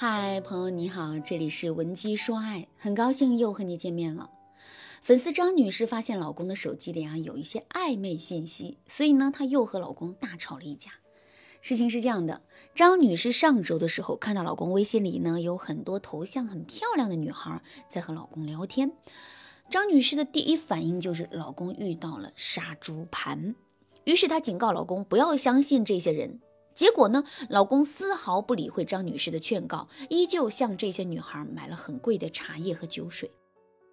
嗨，朋友你好，这里是文姬说爱，很高兴又和你见面了。粉丝张女士发现老公的手机里啊有一些暧昧信息，所以呢，她又和老公大吵了一架。事情是这样的，张女士上周的时候看到老公微信里呢有很多头像很漂亮的女孩在和老公聊天，张女士的第一反应就是老公遇到了杀猪盘，于是她警告老公不要相信这些人。结果呢？老公丝毫不理会张女士的劝告，依旧向这些女孩买了很贵的茶叶和酒水。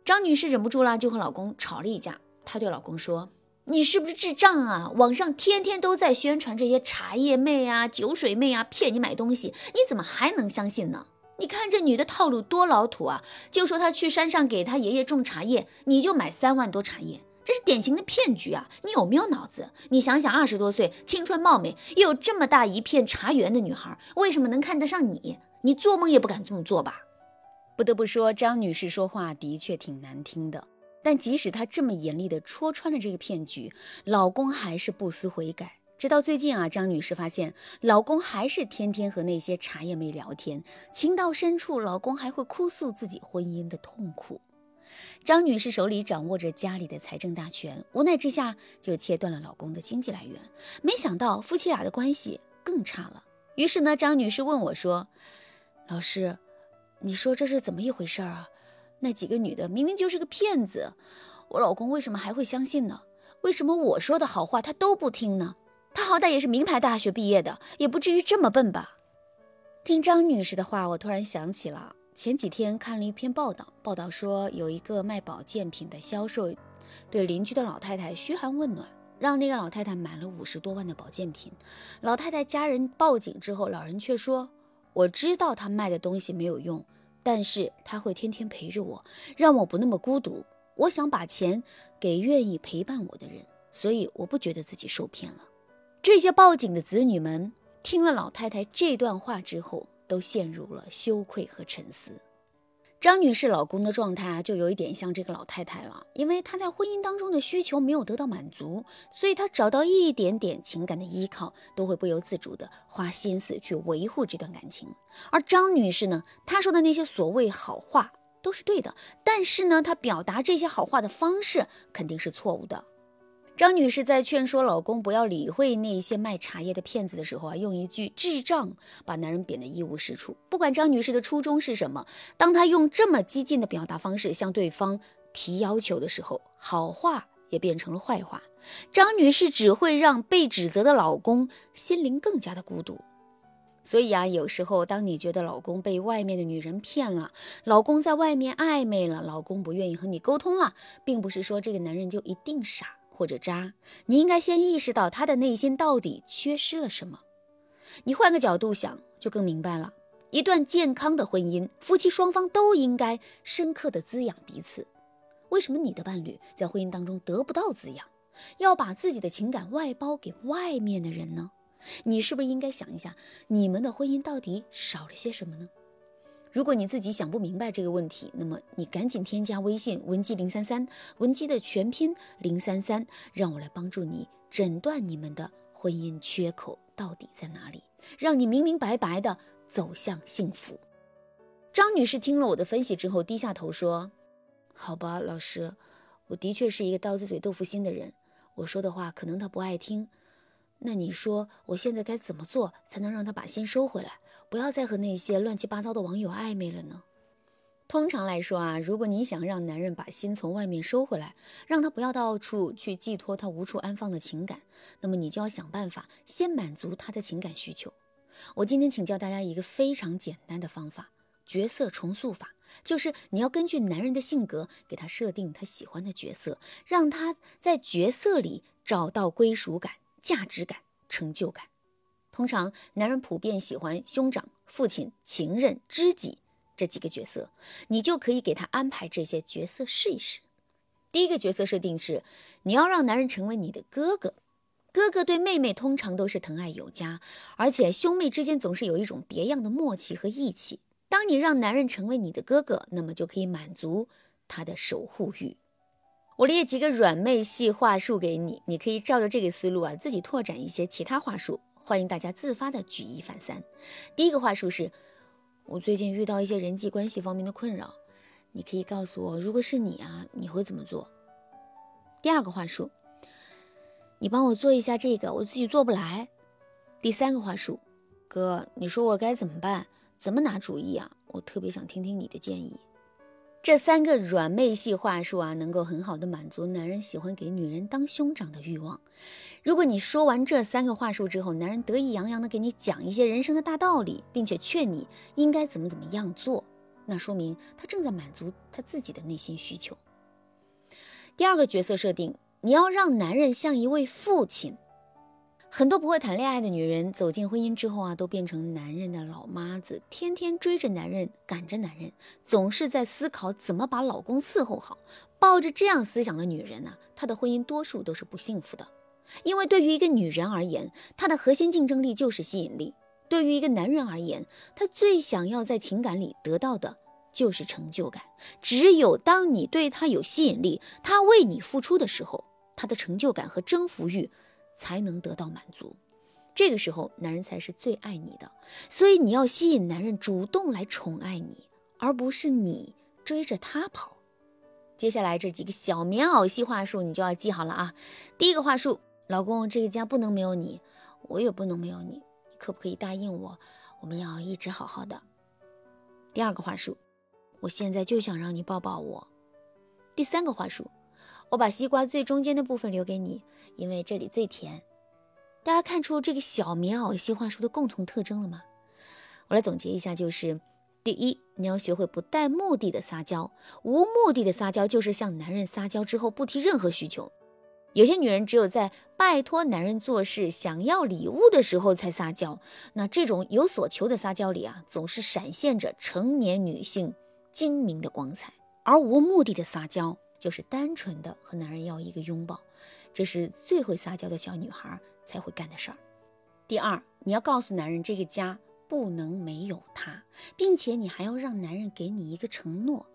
张女士忍不住了，就和老公吵了一架。她对老公说：“你是不是智障啊？网上天天都在宣传这些茶叶妹啊、酒水妹啊，骗你买东西，你怎么还能相信呢？你看这女的套路多老土啊！就说她去山上给她爷爷种茶叶，你就买三万多茶叶。”这是典型的骗局啊！你有没有脑子？你想想，二十多岁，青春貌美，又有这么大一片茶园的女孩，为什么能看得上你？你做梦也不敢这么做吧？不得不说，张女士说话的确挺难听的。但即使她这么严厉地戳穿了这个骗局，老公还是不思悔改。直到最近啊，张女士发现老公还是天天和那些茶叶妹聊天，情到深处，老公还会哭诉自己婚姻的痛苦。张女士手里掌握着家里的财政大权，无奈之下就切断了老公的经济来源。没想到夫妻俩的关系更差了。于是呢，张女士问我说：“老师，你说这是怎么一回事啊？那几个女的明明就是个骗子，我老公为什么还会相信呢？为什么我说的好话他都不听呢？他好歹也是名牌大学毕业的，也不至于这么笨吧？”听张女士的话，我突然想起了。前几天看了一篇报道，报道说有一个卖保健品的销售，对邻居的老太太嘘寒问暖，让那个老太太买了五十多万的保健品。老太太家人报警之后，老人却说：“我知道他卖的东西没有用，但是他会天天陪着我，让我不那么孤独。我想把钱给愿意陪伴我的人，所以我不觉得自己受骗了。”这些报警的子女们听了老太太这段话之后。都陷入了羞愧和沉思。张女士老公的状态啊，就有一点像这个老太太了，因为她在婚姻当中的需求没有得到满足，所以她找到一点点情感的依靠，都会不由自主的花心思去维护这段感情。而张女士呢，她说的那些所谓好话都是对的，但是呢，她表达这些好话的方式肯定是错误的。张女士在劝说老公不要理会那些卖茶叶的骗子的时候啊，用一句“智障”把男人贬得一无是处。不管张女士的初衷是什么，当她用这么激进的表达方式向对方提要求的时候，好话也变成了坏话。张女士只会让被指责的老公心灵更加的孤独。所以啊，有时候当你觉得老公被外面的女人骗了，老公在外面暧昧了，老公不愿意和你沟通了，并不是说这个男人就一定傻。或者渣，你应该先意识到他的内心到底缺失了什么。你换个角度想，就更明白了。一段健康的婚姻，夫妻双方都应该深刻的滋养彼此。为什么你的伴侣在婚姻当中得不到滋养，要把自己的情感外包给外面的人呢？你是不是应该想一下，你们的婚姻到底少了些什么呢？如果你自己想不明白这个问题，那么你赶紧添加微信文姬零三三，文姬的全拼零三三，让我来帮助你诊断你们的婚姻缺口到底在哪里，让你明明白白的走向幸福。张女士听了我的分析之后，低下头说：“好吧，老师，我的确是一个刀子嘴豆腐心的人，我说的话可能他不爱听。”那你说我现在该怎么做才能让他把心收回来，不要再和那些乱七八糟的网友暧昧了呢？通常来说啊，如果你想让男人把心从外面收回来，让他不要到处去寄托他无处安放的情感，那么你就要想办法先满足他的情感需求。我今天请教大家一个非常简单的方法——角色重塑法，就是你要根据男人的性格给他设定他喜欢的角色，让他在角色里找到归属感。价值感、成就感，通常男人普遍喜欢兄长、父亲、情人、知己这几个角色，你就可以给他安排这些角色试一试。第一个角色设定是，你要让男人成为你的哥哥。哥哥对妹妹通常都是疼爱有加，而且兄妹之间总是有一种别样的默契和义气。当你让男人成为你的哥哥，那么就可以满足他的守护欲。我列几个软妹系话术给你，你可以照着这个思路啊，自己拓展一些其他话术。欢迎大家自发的举一反三。第一个话术是：我最近遇到一些人际关系方面的困扰，你可以告诉我，如果是你啊，你会怎么做？第二个话术，你帮我做一下这个，我自己做不来。第三个话术，哥，你说我该怎么办？怎么拿主意啊？我特别想听听你的建议。这三个软妹系话术啊，能够很好的满足男人喜欢给女人当兄长的欲望。如果你说完这三个话术之后，男人得意洋洋的给你讲一些人生的大道理，并且劝你应该怎么怎么样做，那说明他正在满足他自己的内心需求。第二个角色设定，你要让男人像一位父亲。很多不会谈恋爱的女人走进婚姻之后啊，都变成男人的老妈子，天天追着男人，赶着男人，总是在思考怎么把老公伺候好。抱着这样思想的女人呢，她的婚姻多数都是不幸福的。因为对于一个女人而言，她的核心竞争力就是吸引力；对于一个男人而言，他最想要在情感里得到的就是成就感。只有当你对他有吸引力，他为你付出的时候，他的成就感和征服欲。才能得到满足，这个时候男人才是最爱你的，所以你要吸引男人主动来宠爱你，而不是你追着他跑。接下来这几个小棉袄系话术你就要记好了啊！第一个话术，老公，这个家不能没有你，我也不能没有你，你可不可以答应我，我们要一直好好的？第二个话术，我现在就想让你抱抱我。第三个话术。我把西瓜最中间的部分留给你，因为这里最甜。大家看出这个小棉袄西话术的共同特征了吗？我来总结一下，就是第一，你要学会不带目的的撒娇。无目的的撒娇就是向男人撒娇之后不提任何需求。有些女人只有在拜托男人做事、想要礼物的时候才撒娇。那这种有所求的撒娇里啊，总是闪现着成年女性精明的光彩。而无目的的撒娇。就是单纯的和男人要一个拥抱，这是最会撒娇的小女孩才会干的事儿。第二，你要告诉男人这个家不能没有他，并且你还要让男人给你一个承诺。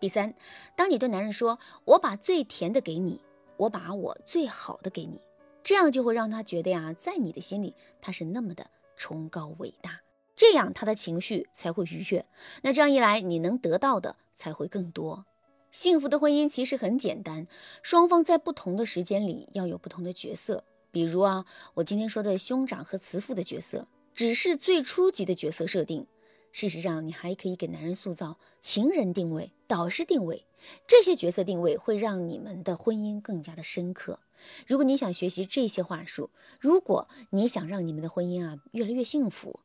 第三，当你对男人说“我把最甜的给你，我把我最好的给你”，这样就会让他觉得呀，在你的心里他是那么的崇高伟大，这样他的情绪才会愉悦。那这样一来，你能得到的才会更多。幸福的婚姻其实很简单，双方在不同的时间里要有不同的角色。比如啊，我今天说的兄长和慈父的角色，只是最初级的角色设定。事实上，你还可以给男人塑造情人定位、导师定位，这些角色定位会让你们的婚姻更加的深刻。如果你想学习这些话术，如果你想让你们的婚姻啊越来越幸福。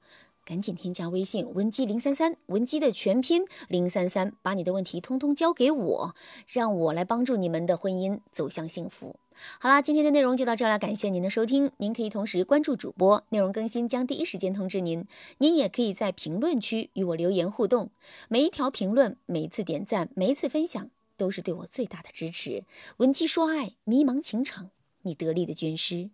赶紧添加微信文姬零三三，文姬的全拼零三三，把你的问题通通交给我，让我来帮助你们的婚姻走向幸福。好啦，今天的内容就到这了，感谢您的收听。您可以同时关注主播，内容更新将第一时间通知您。您也可以在评论区与我留言互动，每一条评论、每一次点赞、每一次分享，都是对我最大的支持。文姬说爱，迷茫情场，你得力的军师。